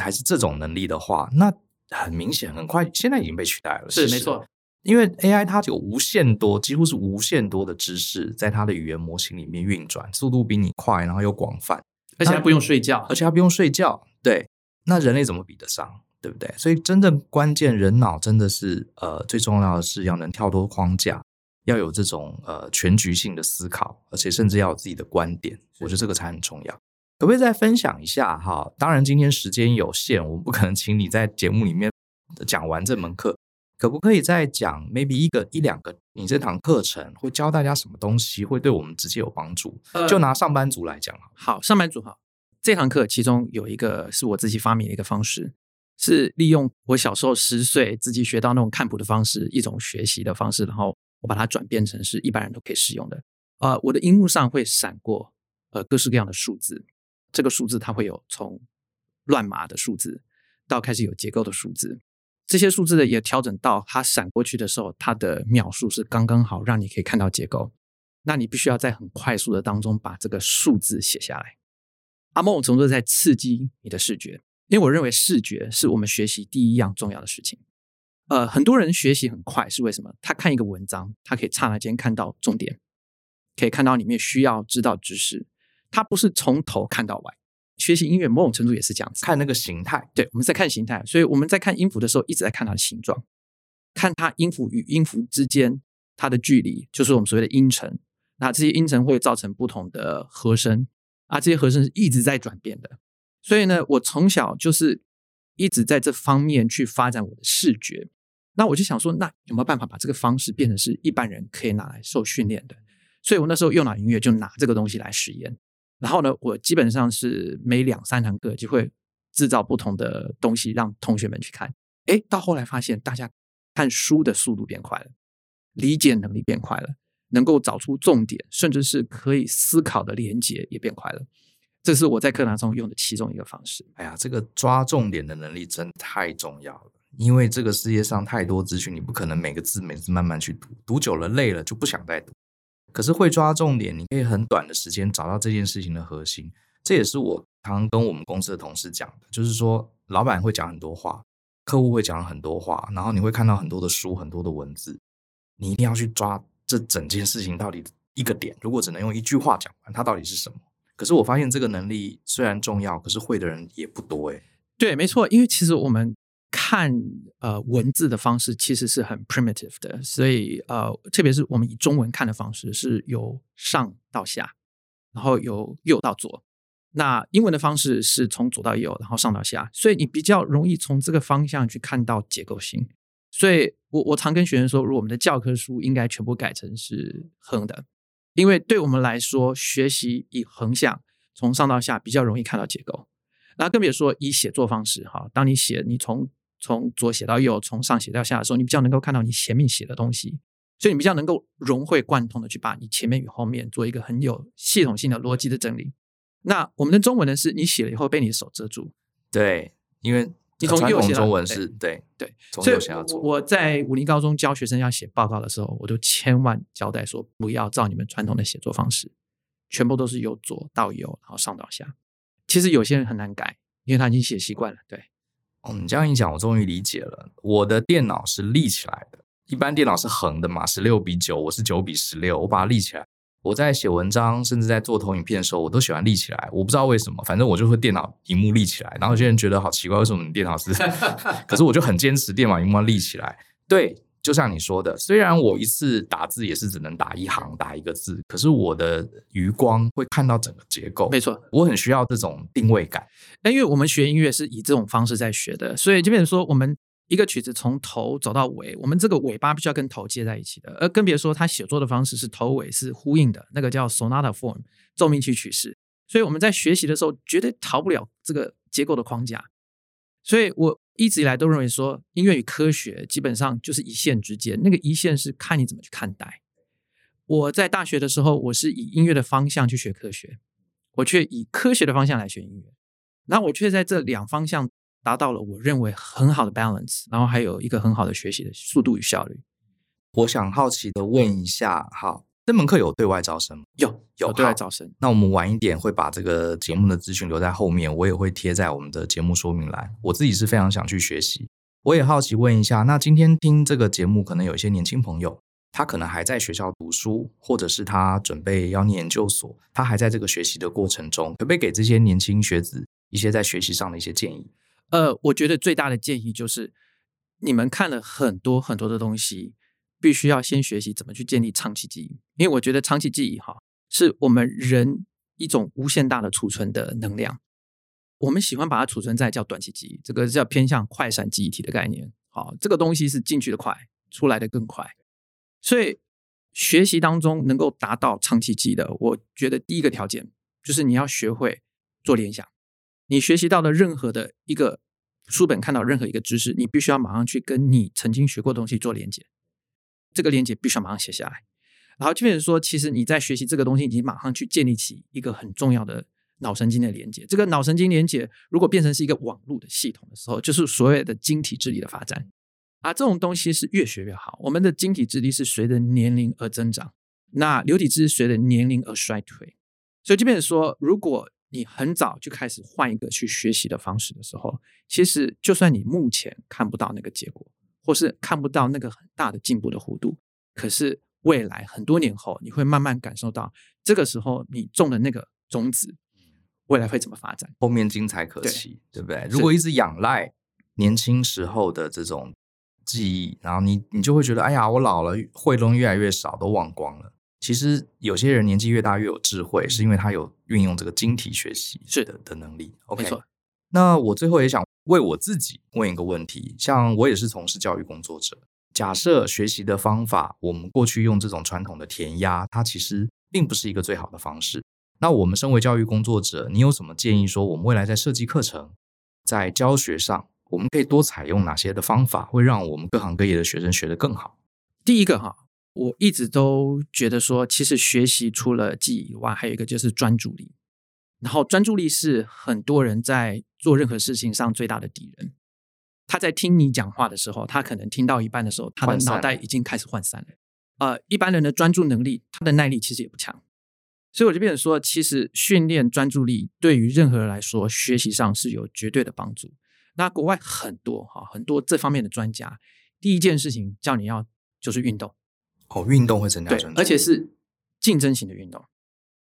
还是这种能力的话，那很明显，很快现在已经被取代了。是没错，因为 AI 它有无限多，几乎是无限多的知识在它的语言模型里面运转，速度比你快，然后又广泛，而且还不用睡觉，而且还不用睡觉，对。那人类怎么比得上，对不对？所以真正关键，人脑真的是呃最重要的是要能跳脱框架，要有这种呃全局性的思考，而且甚至要有自己的观点。我觉得这个才很重要。可不可以再分享一下哈？当然今天时间有限，我们不可能请你在节目里面讲完这门课。可不可以再讲 maybe 一个一两个你这堂课程会教大家什么东西会对我们直接有帮助？呃、就拿上班族来讲好，上班族好。这堂课其中有一个是我自己发明的一个方式，是利用我小时候十岁自己学到那种看谱的方式，一种学习的方式，然后我把它转变成是一般人都可以使用的。呃，我的荧幕上会闪过呃各式各样的数字，这个数字它会有从乱码的数字到开始有结构的数字，这些数字的也调整到它闪过去的时候，它的秒数是刚刚好，让你可以看到结构。那你必须要在很快速的当中把这个数字写下来。阿梦总是在刺激你的视觉，因为我认为视觉是我们学习第一样重要的事情。呃，很多人学习很快是为什么？他看一个文章，他可以刹那间看到重点，可以看到里面需要知道知识。他不是从头看到尾。学习音乐某种程度也是这样子，看那个形态。对，我们在看形态，所以我们在看音符的时候一直在看它的形状，看它音符与音符之间它的距离，就是我们所谓的音程。那这些音程会造成不同的和声。啊，这些和声是一直在转变的，所以呢，我从小就是一直在这方面去发展我的视觉。那我就想说，那有没有办法把这个方式变成是一般人可以拿来受训练的？所以我那时候用脑音乐就拿这个东西来实验。然后呢，我基本上是每两三堂课就会制造不同的东西让同学们去看。诶，到后来发现大家看书的速度变快了，理解能力变快了。能够找出重点，甚至是可以思考的连接也变快了。这是我在课堂中用的其中一个方式。哎呀，这个抓重点的能力真太重要了，因为这个世界上太多资讯，你不可能每个字每次慢慢去读，读久了累了就不想再读。可是会抓重点，你可以很短的时间找到这件事情的核心。这也是我常跟我们公司的同事讲的，就是说，老板会讲很多话，客户会讲很多话，然后你会看到很多的书，很多的文字，你一定要去抓。这整件事情到底一个点，如果只能用一句话讲完，它到底是什么？可是我发现这个能力虽然重要，可是会的人也不多诶。对，没错，因为其实我们看呃文字的方式其实是很 primitive 的，所以呃，特别是我们以中文看的方式是由上到下，然后由右到左。那英文的方式是从左到右，然后上到下，所以你比较容易从这个方向去看到结构性。所以我我常跟学生说，如果我们的教科书应该全部改成是横的，因为对我们来说，学习以横向从上到下比较容易看到结构。那更别说以写作方式哈，当你写你从从左写到右，从上写到下的时候，你比较能够看到你前面写的东西，所以你比较能够融会贯通的去把你前面与后面做一个很有系统性的逻辑的整理。那我们的中文呢，是你写了以后被你的手遮住，对，因为你从右写中文是对对，从右写到左。我在武陵高中教学生要写报告的时候，我就千万交代说，不要照你们传统的写作方式，全部都是由左到右，然后上到下。其实有些人很难改，因为他已经写习惯了。对，哦，你这样一讲，我终于理解了。我的电脑是立起来的，一般电脑是横的嘛，十六比九，我是九比十六，我把它立起来。我在写文章，甚至在做投影片的时候，我都喜欢立起来。我不知道为什么，反正我就会电脑荧幕立起来。然后有些人觉得好奇怪，为什么你电脑是？可是我就很坚持电脑荧幕要立起来。对，就像你说的，虽然我一次打字也是只能打一行，打一个字，可是我的余光会看到整个结构。没错，我很需要这种定位感。那因为我们学音乐是以这种方式在学的，所以就变成说我们。一个曲子从头走到尾，我们这个尾巴必须要跟头接在一起的，而更别说他写作的方式是头尾是呼应的，那个叫 sonata form 奏鸣曲曲式。所以我们在学习的时候绝对逃不了这个结构的框架。所以我一直以来都认为说，音乐与科学基本上就是一线之间，那个一线是看你怎么去看待。我在大学的时候，我是以音乐的方向去学科学，我却以科学的方向来学音乐，那我却在这两方向。达到了我认为很好的 balance，然后还有一个很好的学习的速度与效率。我想好奇的问一下，好，这门课有对外招生吗？有，有对外招生。那我们晚一点会把这个节目的资讯留在后面，我也会贴在我们的节目说明栏。我自己是非常想去学习，我也好奇问一下，那今天听这个节目，可能有一些年轻朋友，他可能还在学校读书，或者是他准备要念研究所，他还在这个学习的过程中，可不可以给这些年轻学子一些在学习上的一些建议？呃，我觉得最大的建议就是，你们看了很多很多的东西，必须要先学习怎么去建立长期记忆。因为我觉得长期记忆哈，是我们人一种无限大的储存的能量。我们喜欢把它储存在叫短期记忆，这个叫偏向快闪记忆体的概念。好，这个东西是进去的快，出来的更快。所以学习当中能够达到长期记忆的，我觉得第一个条件就是你要学会做联想。你学习到的任何的一个书本，看到任何一个知识，你必须要马上去跟你曾经学过的东西做连接。这个连接必须要马上写下来。然后，就变成说，其实你在学习这个东西，你马上去建立起一个很重要的脑神经的连接。这个脑神经连接如果变成是一个网络的系统的时候，就是所谓的晶体智力的发展。啊，这种东西是越学越好。我们的晶体智力是随着年龄而增长，那流体智力随着年龄而衰退。所以，就变成说，如果你很早就开始换一个去学习的方式的时候，其实就算你目前看不到那个结果，或是看不到那个很大的进步的弧度，可是未来很多年后，你会慢慢感受到，这个时候你种的那个种子，未来会怎么发展？后面精彩可期，对，对不对？如果一直仰赖年轻时候的这种记忆，然后你你就会觉得，哎呀，我老了，会东西越来越少，都忘光了。其实有些人年纪越大越有智慧，是因为他有运用这个晶体学习是的的能力。OK，没错。那我最后也想为我自己问一个问题：像我也是从事教育工作者，假设学习的方法，我们过去用这种传统的填鸭，它其实并不是一个最好的方式。那我们身为教育工作者，你有什么建议？说我们未来在设计课程、在教学上，我们可以多采用哪些的方法，会让我们各行各业的学生学得更好？第一个哈。我一直都觉得说，其实学习除了记忆以外，还有一个就是专注力。然后专注力是很多人在做任何事情上最大的敌人。他在听你讲话的时候，他可能听到一半的时候，他的脑袋已经开始涣散了。呃，一般人的专注能力，他的耐力其实也不强。所以我就变成说，其实训练专注力对于任何人来说，学习上是有绝对的帮助。那国外很多哈，很多这方面的专家，第一件事情叫你要就是运动。哦，运动会增加专注，而且是竞争型的运动。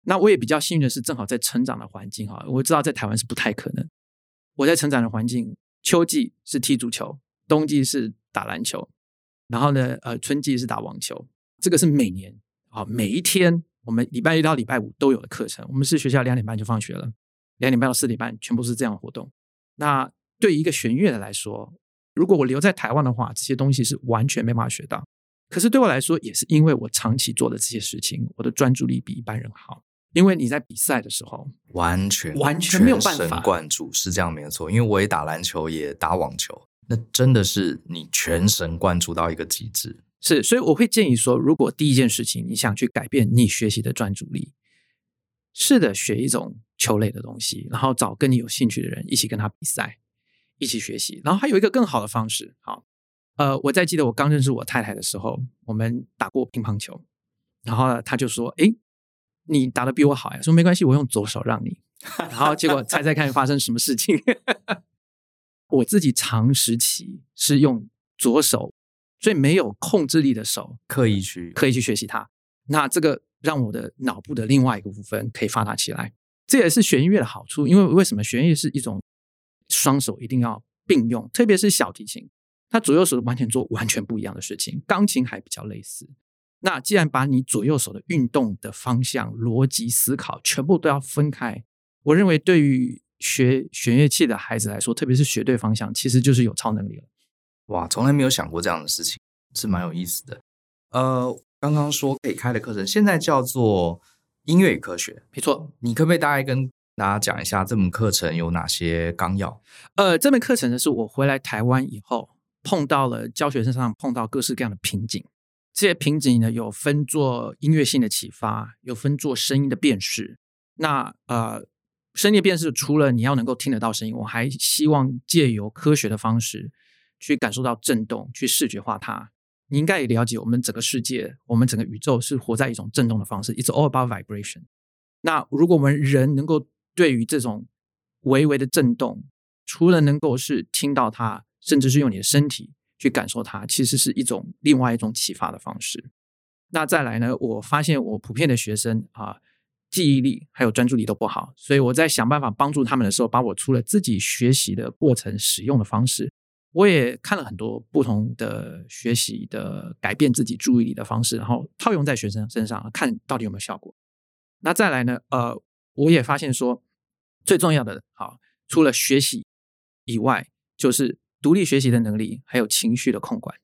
那我也比较幸运的是，正好在成长的环境哈，我知道在台湾是不太可能。我在成长的环境，秋季是踢足球，冬季是打篮球，然后呢，呃，春季是打网球。这个是每年啊，每一天我们礼拜一到礼拜五都有的课程。我们是学校两点半就放学了，两点半到四点半，全部是这样的活动。那对于一个弦乐的来说，如果我留在台湾的话，这些东西是完全没办法学到。可是对我来说，也是因为我长期做的这些事情，我的专注力比一般人好。因为你在比赛的时候，完全完全没有办法全神贯注，是这样没有错。因为我也打篮球，也打网球，那真的是你全神贯注到一个极致。是，所以我会建议说，如果第一件事情你想去改变你学习的专注力，试着学一种球类的东西，然后找跟你有兴趣的人一起跟他比赛，一起学习。然后还有一个更好的方式，好，呃，我在记得我刚认识我太太的时候，我们打过乒乓球，然后呢，他就说：“诶。”你打的比我好呀？说没关系，我用左手让你。然后结果猜猜看发生什么事情？我自己长时期是用左手，所以没有控制力的手，刻意去刻意去学习它。那这个让我的脑部的另外一个部分可以发达起来。这也是弦乐的好处，因为为什么弦乐是一种双手一定要并用，特别是小提琴，它左右手完全做完全不一样的事情。钢琴还比较类似。那既然把你左右手的运动的方向、逻辑思考全部都要分开，我认为对于学弦乐器的孩子来说，特别是学对方向，其实就是有超能力了。哇，从来没有想过这样的事情，是蛮有意思的。呃，刚刚说可以开的课程，现在叫做音乐与科学，没错。你可不可以大概跟大家讲一下这门课程有哪些纲要？呃，这门课程呢，是我回来台湾以后碰到了教学生上碰到各式各样的瓶颈。这些瓶颈呢，有分做音乐性的启发，有分做声音的辨识。那呃，声音的辨识除了你要能够听得到声音，我还希望借由科学的方式去感受到震动，去视觉化它。你应该也了解，我们整个世界，我们整个宇宙是活在一种震动的方式，It's all about vibration。那如果我们人能够对于这种微微的震动，除了能够是听到它，甚至是用你的身体。去感受它，其实是一种另外一种启发的方式。那再来呢？我发现我普遍的学生啊，记忆力还有专注力都不好，所以我在想办法帮助他们的时候，把我除了自己学习的过程使用的方式，我也看了很多不同的学习的改变自己注意力的方式，然后套用在学生身上，看到底有没有效果。那再来呢？呃，我也发现说，最重要的，好，除了学习以外，就是。独立学习的能力，还有情绪的控管，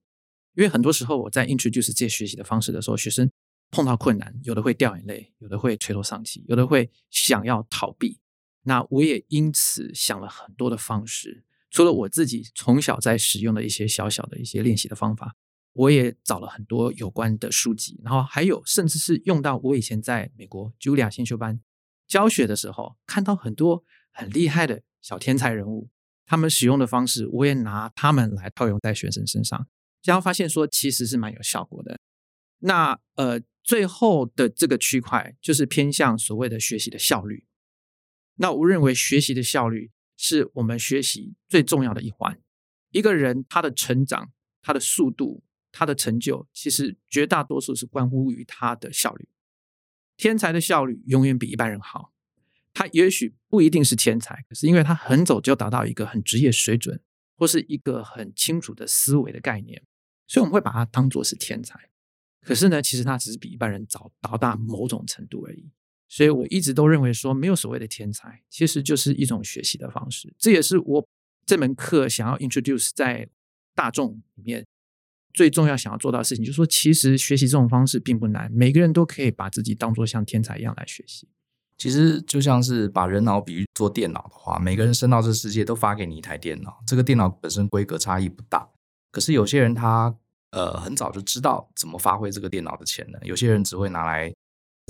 因为很多时候我在 introduce 这些学习的方式的时候，学生碰到困难，有的会掉眼泪，有的会垂头丧气，有的会想要逃避。那我也因此想了很多的方式，除了我自己从小在使用的一些小小的一些练习的方法，我也找了很多有关的书籍，然后还有甚至是用到我以前在美国 Julia 先修班教学的时候，看到很多很厉害的小天才人物。他们使用的方式，我也拿他们来套用在学生身上，然后发现说其实是蛮有效果的。那呃，最后的这个区块就是偏向所谓的学习的效率。那我认为学习的效率是我们学习最重要的一环。一个人他的成长、他的速度、他的成就，其实绝大多数是关乎于他的效率。天才的效率永远比一般人好。他也许不一定是天才，可是因为他很早就达到一个很职业水准，或是一个很清楚的思维的概念，所以我们会把他当作是天才。可是呢，其实他只是比一般人早到达某种程度而已。所以我一直都认为说，没有所谓的天才，其实就是一种学习的方式。这也是我这门课想要 introduce 在大众里面最重要想要做到的事情，就是说，其实学习这种方式并不难，每个人都可以把自己当做像天才一样来学习。其实就像是把人脑比喻做电脑的话，每个人生到这世界都发给你一台电脑，这个电脑本身规格差异不大。可是有些人他呃很早就知道怎么发挥这个电脑的潜能，有些人只会拿来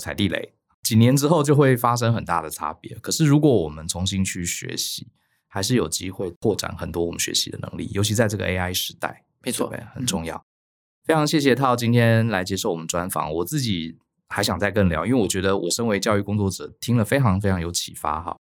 踩地雷，几年之后就会发生很大的差别。可是如果我们重新去学习，还是有机会拓展很多我们学习的能力，尤其在这个 AI 时代，没错，对，很重要。嗯。非常谢谢套今天来接受我们专访，我自己。还想再更聊，因为我觉得我身为教育工作者，听了非常非常有启发哈。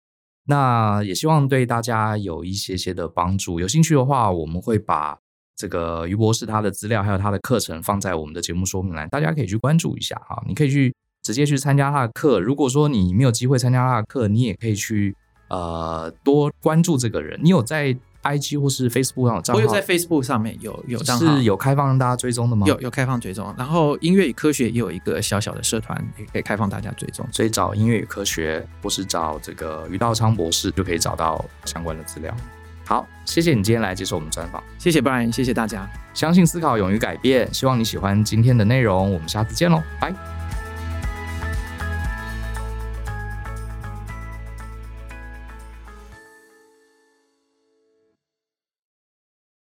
那也希望对大家有一些些的帮助。有兴趣的话，我们会把这个于博士他的资料还有他的课程放在我们的节目说明栏，大家可以去关注一下哈。你可以去直接去参加他的课。如果说你没有机会参加他的课，你也可以去呃多关注这个人。你有在 IG 或是 Facebook 上有账号？我有在 Facebook 上面有有账号，是有开放让大家追踪的吗？有有开放追踪，然后音乐与科学也有一个小小的社团，也可以开放大家追踪。所以找音乐与科学，或是找这个余道昌博士，就可以找到相关的资料。好，谢谢你今天来接受我们专访，谢谢 Brian，谢谢大家。相信思考，勇于改变，希望你喜欢今天的内容，我们下次见喽，拜。